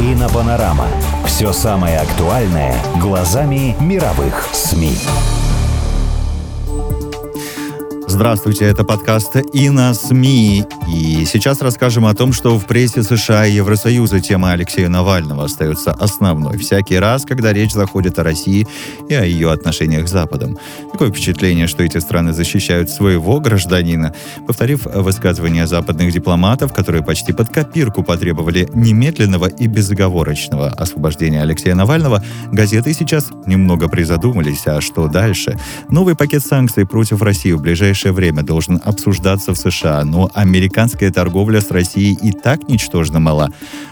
Инопанорама. Все самое актуальное глазами мировых СМИ. Здравствуйте, это подкаст «И на СМИ». И сейчас расскажем о том, что в прессе США и Евросоюза тема Алексея Навального остается основной. Всякий раз, когда речь заходит о России и о ее отношениях с Западом. Такое впечатление, что эти страны защищают своего гражданина. Повторив высказывания западных дипломатов, которые почти под копирку потребовали немедленного и безоговорочного освобождения Алексея Навального, газеты сейчас немного призадумались, а что дальше? Новый пакет санкций против России в ближайшее время должен обсуждаться в США, но американская торговля с Россией и так ничтожно мала.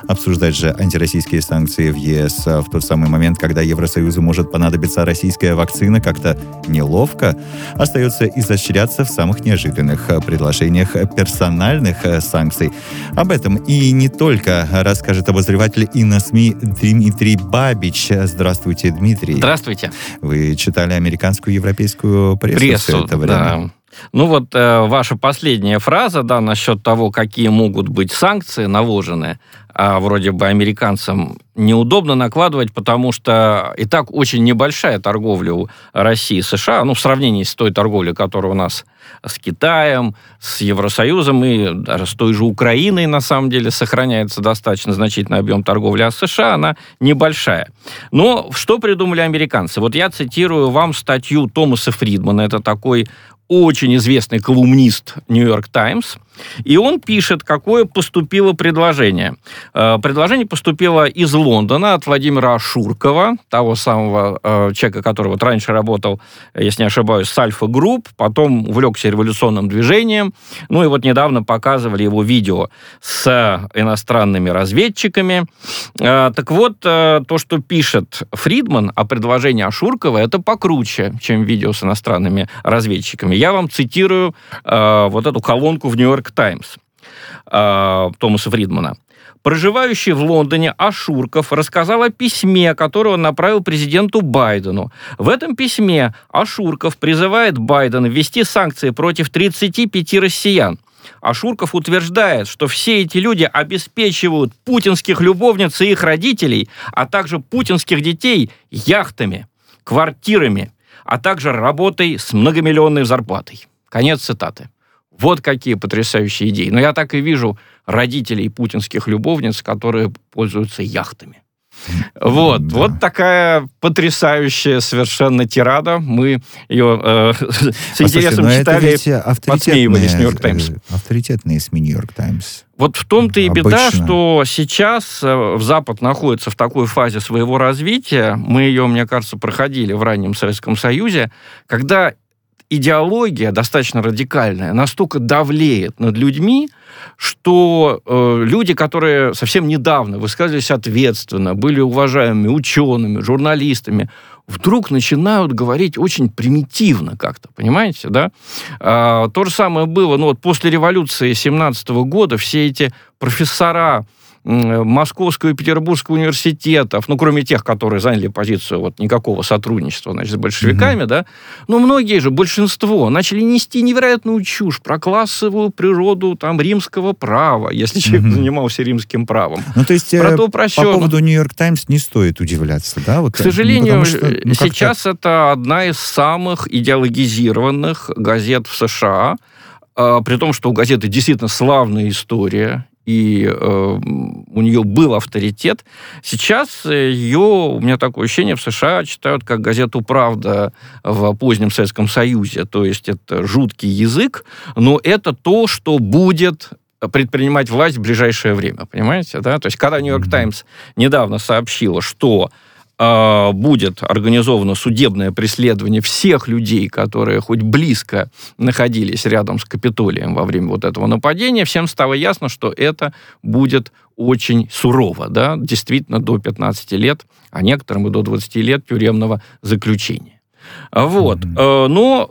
Обсуждать же антироссийские санкции в ЕС в тот самый момент, когда Евросоюзу может понадобиться российская вакцина, как-то неловко. Остается изощряться в самых неожиданных предложениях персональных санкций. Об этом и не только расскажет обозреватель и на СМИ Дмитрий Бабич. Здравствуйте, Дмитрий. Здравствуйте. Вы читали американскую и европейскую прессу, все Прессу, это время? да. Ну вот э, ваша последняя фраза, да, насчет того, какие могут быть санкции наложены, а вроде бы американцам неудобно накладывать, потому что и так очень небольшая торговля у России и США, ну, в сравнении с той торговлей, которая у нас с Китаем, с Евросоюзом и даже с той же Украиной, на самом деле, сохраняется достаточно значительный объем торговли, а США она небольшая. Но что придумали американцы? Вот я цитирую вам статью Томаса Фридмана, это такой очень известный колумнист Нью-Йорк Таймс, и он пишет, какое поступило предложение. Э, Предложение поступило из Лондона от Владимира Ашуркова, того самого э, человека, который вот раньше работал, если не ошибаюсь, с Альфа Групп, потом увлекся революционным движением. Ну и вот недавно показывали его видео с иностранными разведчиками. Э, Так вот, то, что пишет Фридман о предложении Ашуркова, это покруче, чем видео с иностранными разведчиками. Я вам цитирую вот эту колонку в Нью-Йорк Таймс э, Томаса Фридмана. Проживающий в Лондоне Ашурков рассказал о письме, которое он направил президенту Байдену. В этом письме Ашурков призывает Байдена ввести санкции против 35 россиян. Ашурков утверждает, что все эти люди обеспечивают путинских любовниц и их родителей, а также путинских детей яхтами, квартирами, а также работой с многомиллионной зарплатой. Конец цитаты. Вот какие потрясающие идеи. Но я так и вижу родителей путинских любовниц, которые пользуются яхтами. Вот, Да. вот такая потрясающая совершенно тирада. Мы ее э, с Послушайте, интересом это читали. авторитетные, подсмеивались «Нью-Йорк Таймс». э, авторитетные СМИ «Нью-Йорк Таймс». Вот в том-то и беда, Обычно. что сейчас э, Запад находится в такой фазе своего развития, мы ее, мне кажется, проходили в раннем Советском Союзе, когда идеология достаточно радикальная настолько давлеет над людьми, что э, люди, которые совсем недавно высказывались ответственно, были уважаемыми учеными, журналистами, вдруг начинают говорить очень примитивно как-то, понимаете, да? А, то же самое было, ну вот после революции 17 года все эти профессора Московского и Петербургского университетов, ну, кроме тех, которые заняли позицию вот никакого сотрудничества, значит, с большевиками, да, но многие же, большинство, начали нести невероятную чушь про классовую природу там римского права, если человек Мгм. занимался римским правом. Ну, то есть Про э, то по прощено. поводу «Нью-Йорк Таймс» не стоит удивляться, да? Вот, К сожалению, ну, потому что, ну, сейчас это одна из самых идеологизированных газет в США, а, при том, что у газеты действительно славная история, и э, у нее был авторитет. Сейчас э, ее, у меня такое ощущение, в США читают как газету «Правда» в позднем Советском Союзе. То есть это жуткий язык, но это то, что будет предпринимать власть в ближайшее время, понимаете, да? То есть, когда «Нью-Йорк Таймс» недавно сообщила, что э, будет организовано судебное преследование всех людей, которые хоть близко находились рядом с Капитолием во время вот этого нападения, всем стало ясно, что это будет очень сурово, да, действительно до 15 лет, а некоторым и до 20 лет тюремного заключения. Вот. Mm-hmm. Но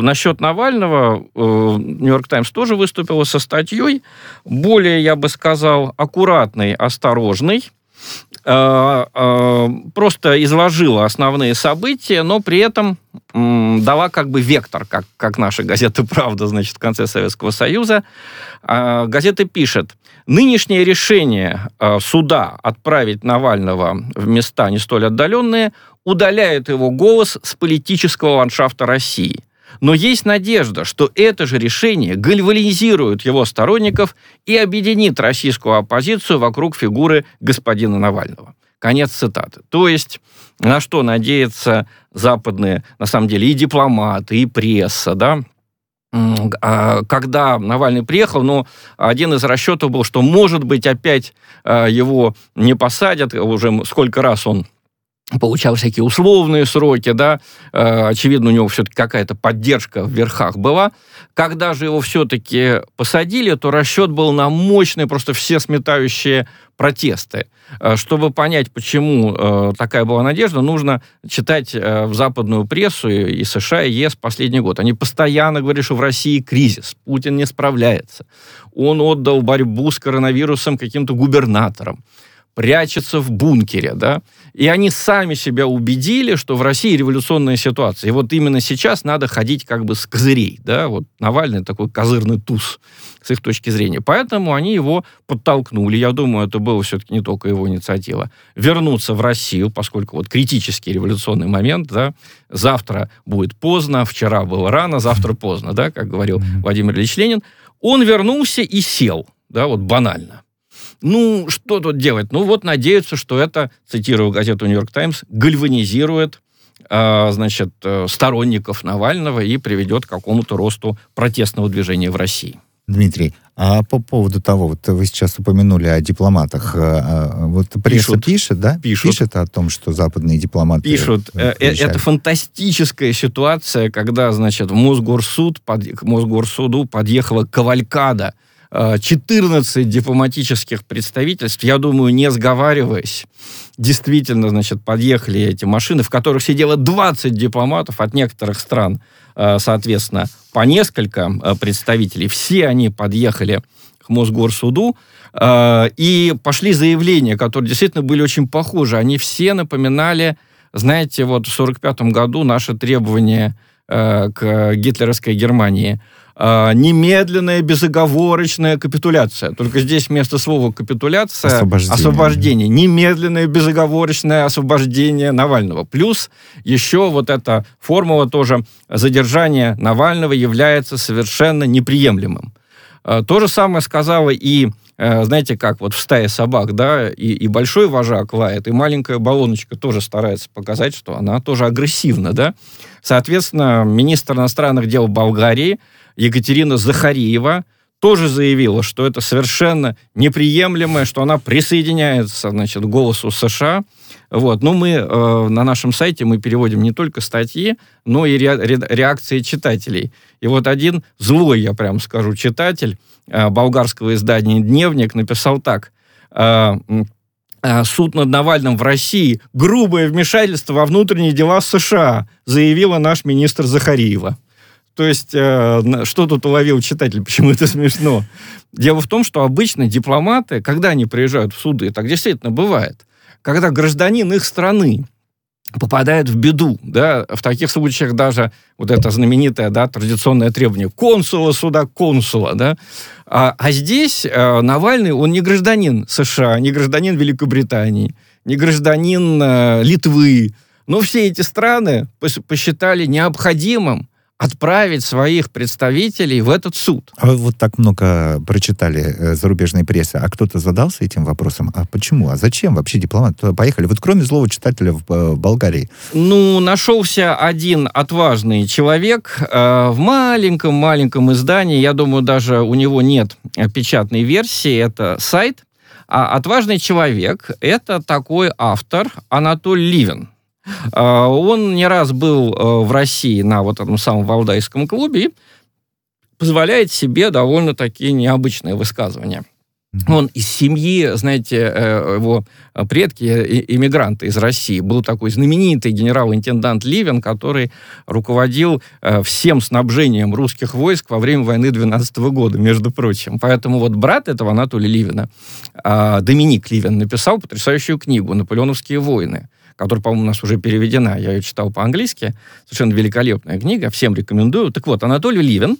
э, насчет Навального Нью-Йорк Таймс тоже выступила со статьей, более, я бы сказал, аккуратной, осторожной, Э, э, просто изложила основные события, но при этом дала как бы вектор, как, как наша газета «Правда», значит, в конце Советского Союза. Э, газета пишет, нынешнее решение суда отправить Навального в места не столь отдаленные удаляет его голос с политического ландшафта России – но есть надежда, что это же решение гальванизирует его сторонников и объединит российскую оппозицию вокруг фигуры господина Навального. Конец цитаты. То есть на что надеются западные, на самом деле, и дипломаты, и пресса, да, а, когда Навальный приехал, но один из расчетов был, что, может быть, опять а, его не посадят, уже сколько раз он получал всякие условные сроки, да, э, очевидно, у него все-таки какая-то поддержка в верхах была. Когда же его все-таки посадили, то расчет был на мощные, просто все сметающие протесты. Э, чтобы понять, почему э, такая была надежда, нужно читать в западную прессу и США, и ЕС последний год. Они постоянно говорили, что в России кризис, Путин не справляется. Он отдал борьбу с коронавирусом каким-то губернаторам прячется в бункере, да, и они сами себя убедили, что в России революционная ситуация. И вот именно сейчас надо ходить как бы с козырей, да, вот Навальный такой козырный туз с их точки зрения. Поэтому они его подтолкнули, я думаю, это было все-таки не только его инициатива, вернуться в Россию, поскольку вот критический революционный момент, да, завтра будет поздно, вчера было рано, завтра поздно, да, как говорил Владимир Ильич Ленин, он вернулся и сел, да, вот банально. Ну, что тут делать? Ну, вот надеются, что это, цитирую газету «Нью-Йорк Таймс», гальванизирует а, значит, э, сторонников Навального и приведет к какому-то росту протестного движения в России. Дмитрий, а по поводу того, вот вы сейчас упомянули о дипломатах, а, а, вот пресса пишут, пишет, да? Пишут. Пишет о том, что западные дипломаты... Пишут. Э, это фантастическая ситуация, когда, значит, в Мосгорсуд, под, к Мосгорсуду подъехала кавалькада 14 э, дипломатических представительств, я думаю, не сговариваясь, действительно, значит, подъехали эти машины, в которых сидело 20 дипломатов от некоторых стран, э, соответственно, по несколько э, представителей. Все они подъехали к Мосгорсуду, и пошли заявления, которые действительно были очень похожи. Они все напоминали, знаете, вот в 1945 году наши требования к гитлеровской Германии – э, немедленная безоговорочная капитуляция. Только здесь вместо слова капитуляция освобождение. освобождение. Немедленное безоговорочное освобождение Навального. Плюс еще вот эта формула тоже задержания Навального является совершенно неприемлемым. Э, то же самое сказала и э, знаете, как вот в стае собак, да, и, и большой вожак лает, и маленькая баллоночка тоже старается показать, что она тоже агрессивна, да. Соответственно, министр иностранных дел Болгарии Екатерина Захариева тоже заявила, что это совершенно неприемлемое, что она присоединяется, значит, к голосу США. Вот. Но мы э, на нашем сайте мы переводим не только статьи, но и ре, ре, реакции читателей. И вот один злой, я прям скажу, читатель э, болгарского издания «Дневник» написал так. Э, э суд над Навальным в России – грубое вмешательство во внутренние дела США, заявила наш министр Захариева. То есть, э, что тут уловил читатель, почему это смешно? Дело в том, что обычно дипломаты, когда они приезжают в суды, так действительно бывает, когда гражданин их страны попадает в беду, да, в таких случаях даже вот это знаменитое, да, традиционное требование консула суда, консула, да, а, а здесь э, Навальный, он не гражданин США, не гражданин Великобритании, не гражданин э, Литвы, но все эти страны посчитали необходимым отправить своих представителей в этот суд. А вы вот так много прочитали э, зарубежной прессы, а кто-то задался этим вопросом? А почему? А зачем вообще дипломат туда поехали? Вот кроме злого читателя в, э, в Болгарии. Ну, нашелся один отважный человек э, в маленьком-маленьком издании, я думаю, даже у него нет печатной версии, это сайт, а отважный человек – это такой автор Анатолий Ливен. А, он не раз был э, в России на вот этом самом Валдайском клубе и позволяет себе довольно такие необычные высказывания. Он из семьи, знаете, э, его предки иммигранты из России. Был такой знаменитый генерал-интендант Ливен, который руководил э, всем снабжением русских войск во время войны 12 года, между прочим. Поэтому вот брат этого Анатолия Ливена, а, Доминик Ливен, написал потрясающую книгу «Наполеоновские войны» которая, по-моему, у нас уже переведена. Я ее читал по-английски. Совершенно великолепная книга. Всем рекомендую. Так вот, Анатолий Ливен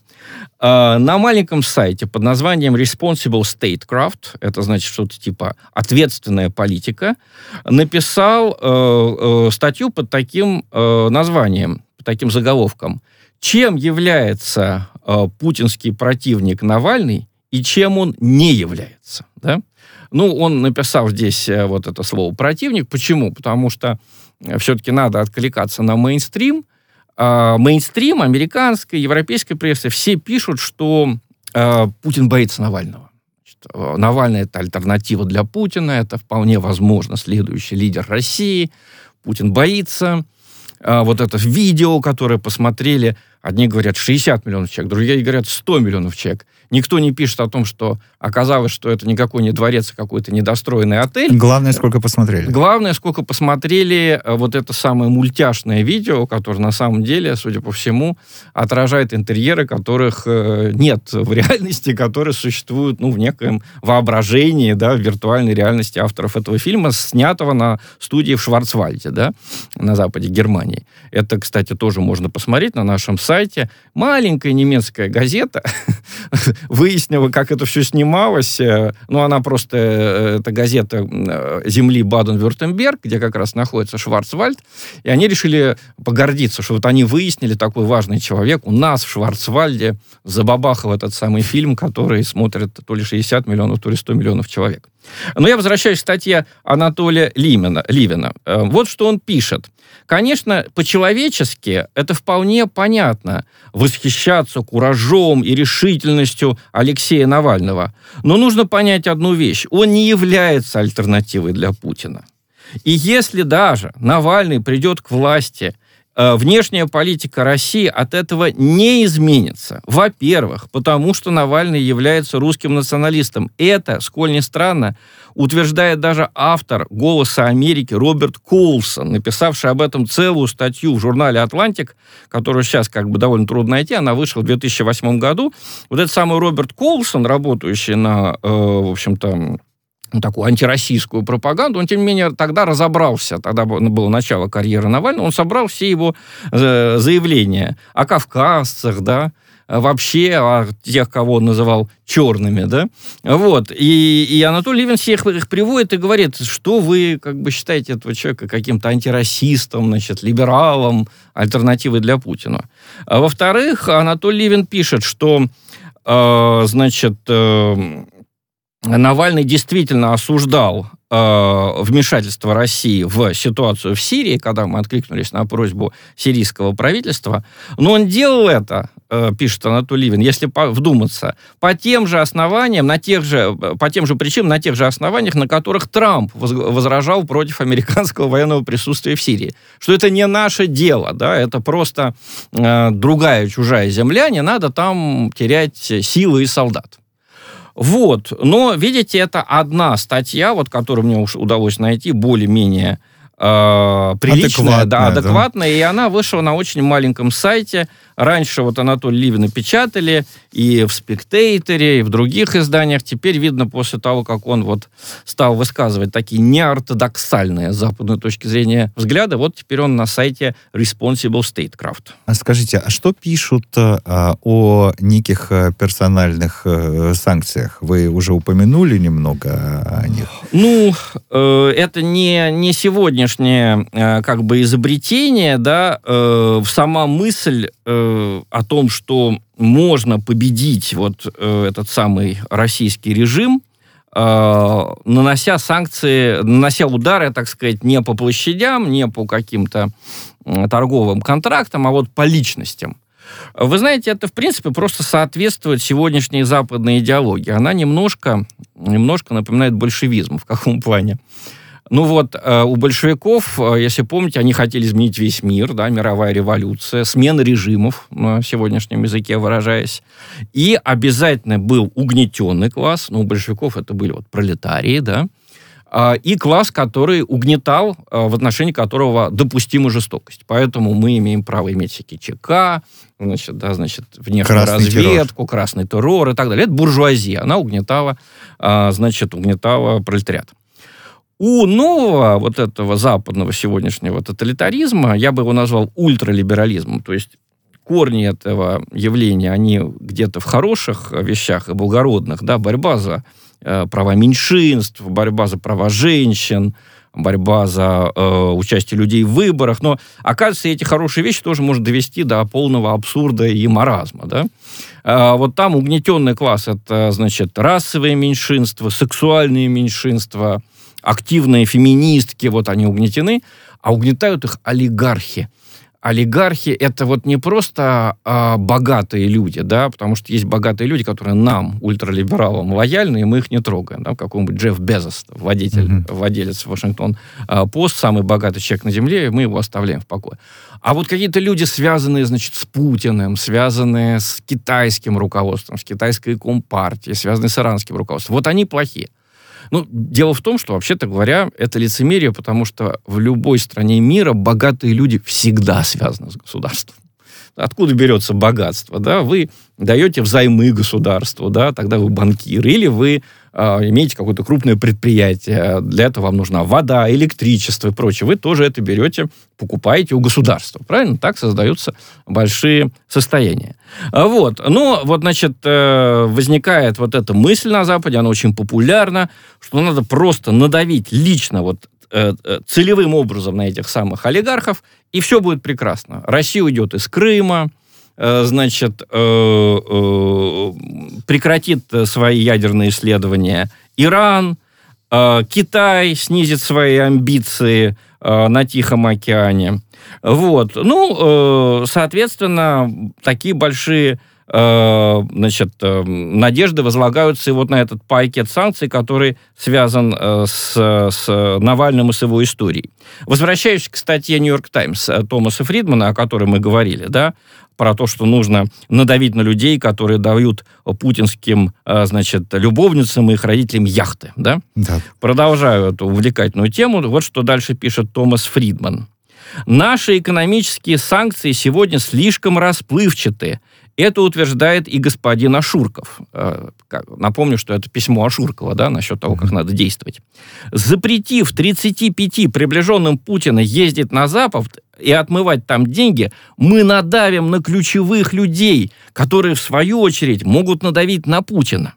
э, на маленьком сайте под названием Responsible Statecraft, это значит что-то типа ответственная политика, написал э, э, статью под таким э, названием, под таким заголовком. Чем является э, путинский противник Навальный и чем он не является? Да? Ну, он написал здесь э, вот это слово «противник». Почему? Потому что э, все-таки надо откликаться на мейнстрим. А мейнстрим американской, европейской прессы все пишут, что э, Путин боится Навального. Навальный это альтернатива для Путина, это вполне возможно следующий лидер России. Путин боится. А вот это видео, которое посмотрели, одни говорят 60 миллионов человек, другие говорят 100 миллионов человек. Никто не пишет о том, что оказалось, что это никакой не дворец, а какой-то недостроенный отель. Главное, сколько посмотрели. Главное, сколько посмотрели э, вот это самое мультяшное видео, которое на самом деле, судя по всему, отражает интерьеры, которых э, нет в реальности, которые существуют ну, в некоем воображении, да, в виртуальной реальности авторов этого фильма, снятого на студии в Шварцвальде, да, на западе Германии. Это, кстати, тоже можно посмотреть на нашем сайте. Маленькая немецкая газета выяснила, как это все снималось. Э, ну, она просто, э, это газета э, земли Баден-Вюртемберг, где как раз находится Шварцвальд, и они решили погордиться, что вот они выяснили такой важный человек. У нас в Шварцвальде забабахал этот самый фильм, который смотрит то ли 60 миллионов, то ли 100 миллионов человек. Но я возвращаюсь к статье Анатолия Лимена, Ливина. Вот что он пишет. Конечно, по-человечески это вполне понятно. Восхищаться куражом и решительностью Алексея Навального. Но нужно понять одну вещь. Он не является альтернативой для Путина. И если даже Навальный придет к власти внешняя политика России от этого не изменится. Во-первых, потому что Навальный является русским националистом. Это, сколь ни странно, утверждает даже автор «Голоса Америки» Роберт Коулсон, написавший об этом целую статью в журнале «Атлантик», которую сейчас как бы довольно трудно найти, она вышла в 2008 году. Вот этот самый Роберт Коулсон, работающий на, э, в общем-то, ну, такую антироссийскую пропаганду, он, тем не менее, тогда разобрался, тогда было начало карьеры Навального, он собрал все его э, заявления о кавказцах, да, вообще о тех, кого он называл черными, да, вот, и, и Анатолий Левин всех их приводит и говорит, что вы, как бы, считаете этого человека каким-то антирасистом, значит, либералом, альтернативой для Путина. А во-вторых, Анатолий Левин пишет, что, э, значит, э, Навальный действительно осуждал э, вмешательство России в ситуацию в Сирии, когда мы откликнулись на просьбу сирийского правительства, но он делал это, э, пишет Анатолий Ливин, если по, вдуматься, по тем же основаниям, на тех же, по тем же причинам, на тех же основаниях, на которых Трамп возражал против американского военного присутствия в Сирии. Что это не наше дело, да, это просто э, другая чужая земля, не надо там терять силы и солдат. Вот. Но, видите, это одна статья, вот, которую мне уж удалось найти, более-менее э, приличная, адекватная, да, адекватная, да. и она вышла на очень маленьком сайте Раньше вот Анатолий Ливина печатали и в «Спектейторе», и в других изданиях. Теперь видно, после того, как он вот стал высказывать такие неортодоксальные с западной точки зрения взгляды, вот теперь он на сайте Responsible Statecraft. А скажите, а что пишут а, о неких э, персональных а, санкциях? Вы уже упомянули немного о них. Ну, э, это не, не сегодняшнее э, как бы изобретение, да, э, сама мысль э, о том, что можно победить вот э, этот самый российский режим, э, нанося санкции, нанося удары, так сказать, не по площадям, не по каким-то торговым контрактам, а вот по личностям. Вы знаете, это, в принципе, просто соответствует сегодняшней западной идеологии. Она немножко, немножко напоминает большевизм. В каком плане? Ну вот, э, у большевиков, э, если помните, они хотели изменить весь мир, да, мировая революция, смена режимов, на сегодняшнем языке выражаясь. И обязательно был угнетенный класс, ну, у большевиков это были вот пролетарии, да, а, и класс, который угнетал, а, в отношении которого допустима жестокость. Поэтому мы имеем право иметь всякие ЧК, значит, да, значит, внешнюю Красный разведку, террор. красный террор и так далее. Это буржуазия. Она угнетала, а, значит, угнетала пролетариат. У нового вот этого западного сегодняшнего тоталитаризма, я бы его назвал ультралиберализмом, то есть корни этого явления, они где-то в хороших вещах и благородных, да, борьба за э, права меньшинств, борьба за права женщин, борьба за э, участие людей в выборах. Но, оказывается, эти хорошие вещи тоже может довести до полного абсурда и маразма. Да? А вот там угнетенный класс – это, значит, расовые меньшинства, сексуальные меньшинства, активные феминистки, вот они угнетены, а угнетают их олигархи олигархи это вот не просто а, богатые люди, да, потому что есть богатые люди, которые нам, ультралибералам, лояльны, и мы их не трогаем, да, какой-нибудь Джефф Безос, владелец, mm-hmm. владелец Вашингтон а, Пост, самый богатый человек на земле, и мы его оставляем в покое. А вот какие-то люди, связанные, значит, с Путиным, связанные с китайским руководством, с китайской компартией, связанные с иранским руководством, вот они плохие. Ну, дело в том, что, вообще-то говоря, это лицемерие, потому что в любой стране мира богатые люди всегда связаны с государством. Откуда берется богатство? Да? Вы даете взаймы государству, да, тогда вы банкир, или вы имеете какое-то крупное предприятие, для этого вам нужна вода, электричество и прочее. Вы тоже это берете, покупаете у государства. Правильно? Так создаются большие состояния. А Вот. Но вот, значит, э, возникает вот эта мысль на Западе, она очень популярна, что надо просто надавить лично вот э, э, целевым образом на этих самых олигархов, и все будет прекрасно. Россия уйдет из Крыма, значит, прекратит свои ядерные исследования Иран, Китай снизит свои амбиции на Тихом океане. Вот. Ну, соответственно, такие большие значит, надежды возлагаются и вот на этот пакет санкций, который связан с, с Навальным и с его историей. Возвращаясь к статье «Нью-Йорк Таймс» Томаса Фридмана, о которой мы говорили, да, про то, что нужно надавить на людей, которые дают путинским, значит, любовницам и их родителям яхты, да? Да. Продолжаю эту увлекательную тему. Вот что дальше пишет Томас Фридман. Наши экономические санкции сегодня слишком расплывчаты. Это утверждает и господин Ашурков. Напомню, что это письмо Ашуркова, да, насчет того, как надо действовать. Запретив 35 приближенным Путина ездить на Запад и отмывать там деньги, мы надавим на ключевых людей, которые, в свою очередь, могут надавить на Путина.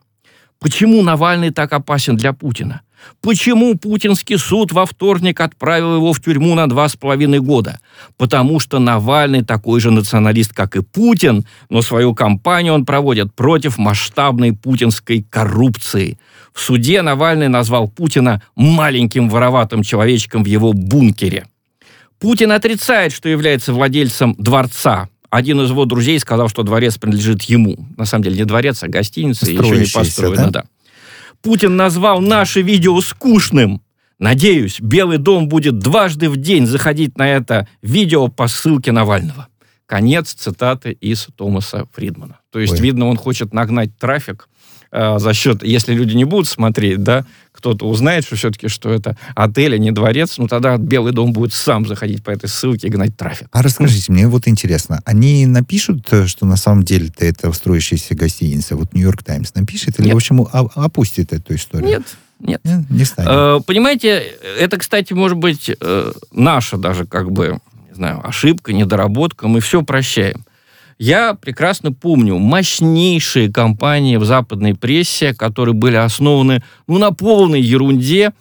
Почему Навальный так опасен для Путина? Почему путинский суд во вторник отправил его в тюрьму на два с половиной года? Потому что Навальный такой же националист, как и Путин, но свою кампанию он проводит против масштабной путинской коррупции. В суде Навальный назвал Путина маленьким вороватым человечком в его бункере. Путин отрицает, что является владельцем дворца. Один из его друзей сказал, что дворец принадлежит ему. На самом деле не дворец, а гостиница, еще не построена, да? да. Путин назвал наше видео скучным. Надеюсь, Белый дом будет дважды в день заходить на это видео по ссылке Навального. Конец цитаты из Томаса Фридмана. То есть, Ой. видно, он хочет нагнать трафик э, за счет, если люди не будут смотреть, да, кто-то узнает, что все-таки, что это отель, а не дворец, ну тогда Белый дом будет сам заходить по этой ссылке и гнать трафик. А расскажите, мне вот интересно, они напишут, э, что на самом деле-то это строящаяся гостиница, вот Нью-Йорк Таймс напишет, или, Нет. в общем, опустит эту историю? Нет, нет. Нет, не станет. Э, Понимаете, это, кстати, может быть э, наша даже как бы, не знаю, ошибка, недоработка. Мы все прощаем. Я прекрасно помню мощнейшие компании в западной прессе, которые были основаны ну, на полной ерунде,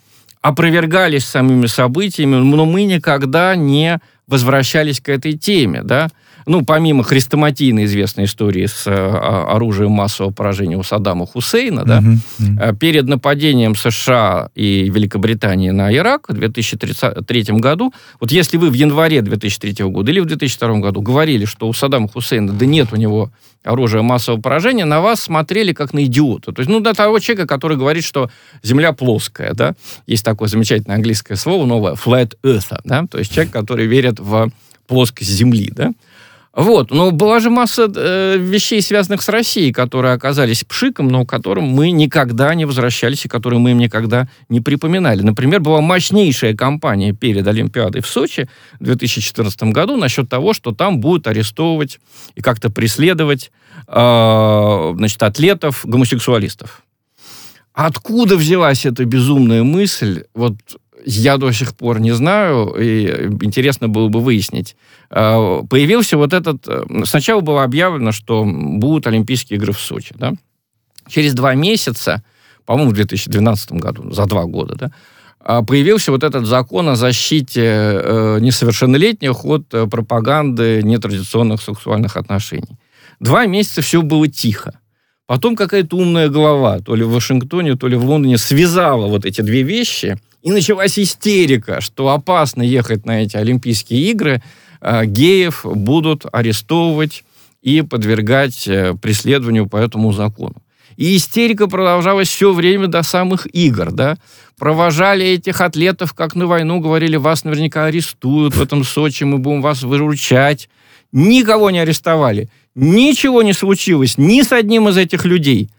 опровергались самими событиями, но мы никогда не возвращались к этой теме, да. Ну, помимо хрестоматийной известной истории с а, оружием массового поражения у Саддама Хусейна, да, Мгм. перед нападением США и Великобритании на Ирак в 2003 году, вот если вы в январе 2003 года или в 2002 году говорили, что у Саддама Хусейна, да нет у него оружия массового поражения, на вас смотрели как на идиота. То есть, ну, до того человека, который говорит, что Земля плоская, да. Есть такое замечательное английское слово новое, flat earth, да, то есть человек, который верит в плоскость Земли, да. Вот, но была же масса э, вещей, связанных с Россией, которые оказались пшиком, но которым мы никогда не возвращались и которые мы им никогда не припоминали. Например, была мощнейшая кампания перед Олимпиадой в Сочи в 2014 году насчет того, что там будут арестовывать и как-то преследовать э, значит, атлетов, гомосексуалистов. Откуда взялась эта безумная мысль? Вот я до сих пор не знаю, и интересно было бы выяснить. Э, Появился вот этот... э, Сначала было объявлено, что будут Олимпийские игры в Сочи, да? Через два месяца, по-моему, в 2012 году, за два года, да, а, появился вот этот закон о защите э, несовершеннолетних от э, пропаганды нетрадиционных сексуальных отношений. Два месяца все было тихо. Потом какая-то умная голова, то ли в Вашингтоне, то ли в Лондоне, связала вот эти две вещи, и началась истерика, что опасно ехать на эти Олимпийские игры, геев будут арестовывать и подвергать э, преследованию по этому закону. И истерика продолжалась все время до самых игр, да. Провожали этих атлетов как на войну, говорили, вас наверняка арестуют в этом Сочи, мы будем вас выручать. Никого не арестовали. Ничего не случилось ни с одним из этих людей.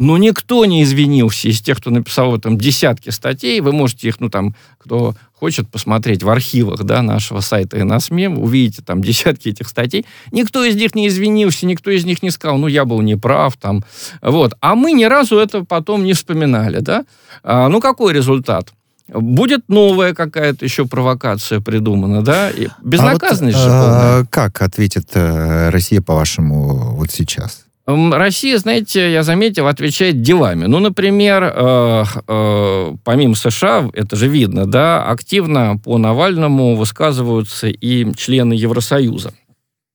Но никто не извинился из тех, кто написал в этом десятки статей. Вы можете их, ну там, кто хочет посмотреть в архивах да, нашего сайта и на СМИ, увидите там десятки этих статей. Никто из них не извинился, никто из них не сказал, ну, я был неправ, там, вот. А мы ни разу это потом не вспоминали, да. А, ну, какой результат? Будет новая какая-то еще провокация придумана, да? И безнаказанность А же вот, полная. как ответит э, Россия, по-вашему, вот сейчас? Россия, знаете, я заметил, отвечает делами. Ну, например, э, э, помимо США, это же видно, да, активно по Навальному высказываются и члены Евросоюза.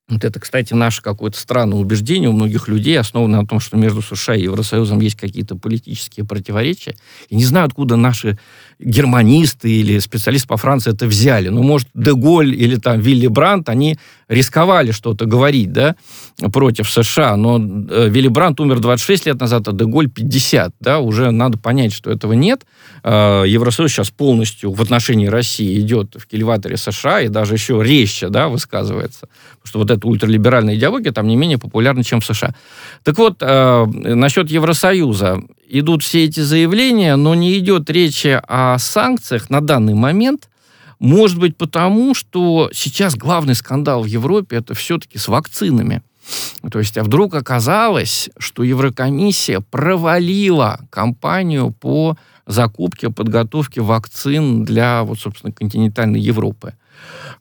Вот это, кстати, наше какое-то странное убеждение у многих людей, основанное на том, что между США и Евросоюзом есть какие-то политические противоречия. И не знаю, откуда наши германисты или специалисты по Франции это взяли. Ну, может, Деголь или там Вилли Брандт, они рисковали что-то говорить, да, против США, но э, Вилли Брандт умер 26 лет назад, а Деголь 50, да, уже надо понять, что этого нет. Э, Евросоюз сейчас полностью в отношении России идет в кильваторе США и даже еще резче, да, высказывается, потому что вот эта ультралиберальная идеология там не менее популярна, чем в США. Так вот, э, насчет Евросоюза идут все эти заявления, но не идет речи о санкциях на данный момент, может быть, потому что сейчас главный скандал в Европе это все-таки с вакцинами. То есть, а вдруг оказалось, что Еврокомиссия провалила кампанию по закупке, подготовке вакцин для, вот, собственно, континентальной Европы.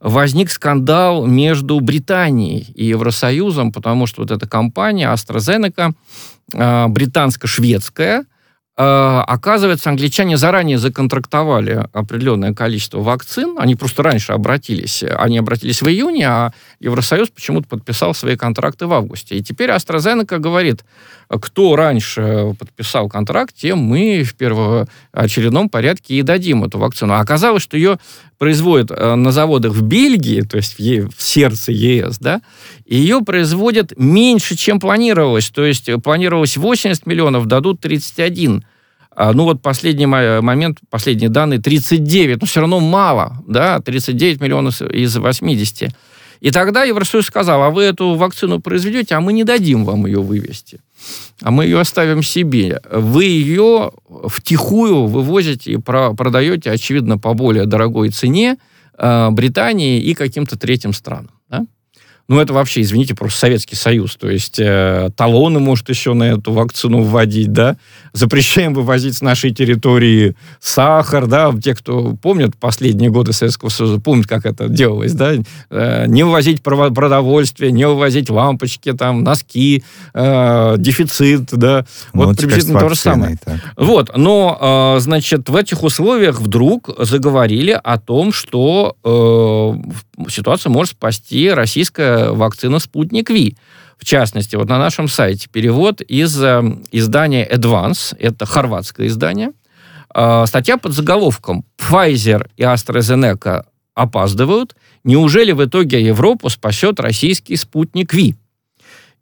Возник скандал между Британией и Евросоюзом, потому что вот эта компания AstraZeneca, э, британско-шведская, э, оказывается, англичане заранее законтрактовали определенное количество вакцин. Они просто раньше обратились. Они обратились в июне, а Евросоюз почему-то подписал свои контракты в августе. И теперь AstraZeneca говорит, кто раньше подписал контракт, тем мы в первоочередном порядке и дадим эту вакцину. А оказалось, что ее производят э, на заводах в Бельгии, то есть в, Е- в сердце ЕС, да, ее производят меньше, чем планировалось. То есть э, планировалось 80 миллионов, дадут 31. А, ну вот последний мо- момент, последние данные, 39, но все равно мало, да, 39 миллионов из 80. И тогда Евросоюз сказал, а вы эту вакцину произведете, а мы не дадим вам ее вывести. А мы ее оставим себе. Вы ее втихую вывозите и про- продаете, очевидно, по более дорогой цене э, Британии и каким-то третьим странам. Ну, это вообще, извините, просто Советский Союз. То есть э, талоны может еще на эту вакцину вводить, да? Запрещаем вывозить с нашей территории сахар, да? Те, кто помнят последние годы Советского Союза, помнят, как это делалось, да? Э, не вывозить продовольствие, не вывозить лампочки, там, носки, э, дефицит, да? Ну, Вот теперь приблизительно то же самое. так. Вот, но, э, значит, в этих условиях вдруг заговорили о том, что э, ситуацию может спасти российская это вакцина «Спутник Ви». В частности, вот на нашем сайте перевод из э, издания Advance, это хорватское издание, э, статья под заголовком «Pfizer и AstraZeneca опаздывают. Неужели в итоге Европу спасет российский спутник Ви?»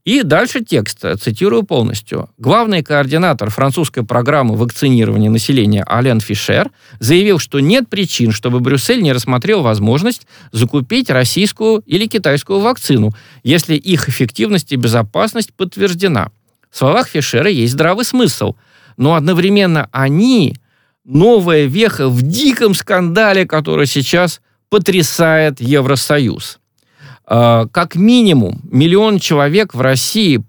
И дальше текст, цитирую полностью. Главный координатор французской программы вакцинирования населения Ален Фишер заявил, что нет причин, чтобы Брюссель не рассмотрел возможность закупить российскую или китайскую вакцину, если их эффективность и безопасность подтверждена. В словах Фишера есть здравый смысл, но одновременно они новая веха в диком скандале, который сейчас потрясает Евросоюз. Э, как минимум миллион человек в России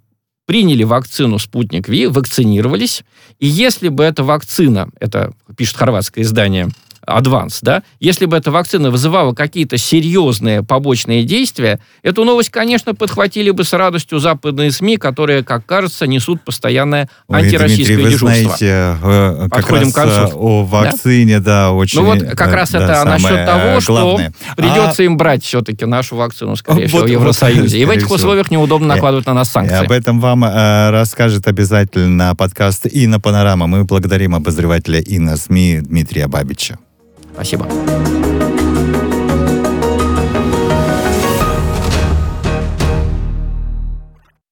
приняли вакцину «Спутник Ви», вакцинировались, и если бы эта вакцина, это пишет хорватское издание Advance, да, если бы эта вакцина вызывала какие-то серьезные побочные действия, эту новость, конечно, подхватили бы с радостью западные СМИ, которые, как кажется, несут постоянное Ой, антироссийское Дмитрий, вы дежурство. знаете, э, как Подходим раз к концу. э, о вакцине, да, очень... Ну вот как э, раз да, это самое, насчет э, того, что главное. придется А- им брать все-таки нашу вакцину, скорее Вот- всего, в вот, Евросоюзе. И в этих всего. условиях неудобно Э, накладывать на нас санкции. об этом вам э, расскажет обязательно подкаст «Инна Панорама». Мы благодарим обозревателя «Инна СМИ» Дмитрия Бабича. Спасибо.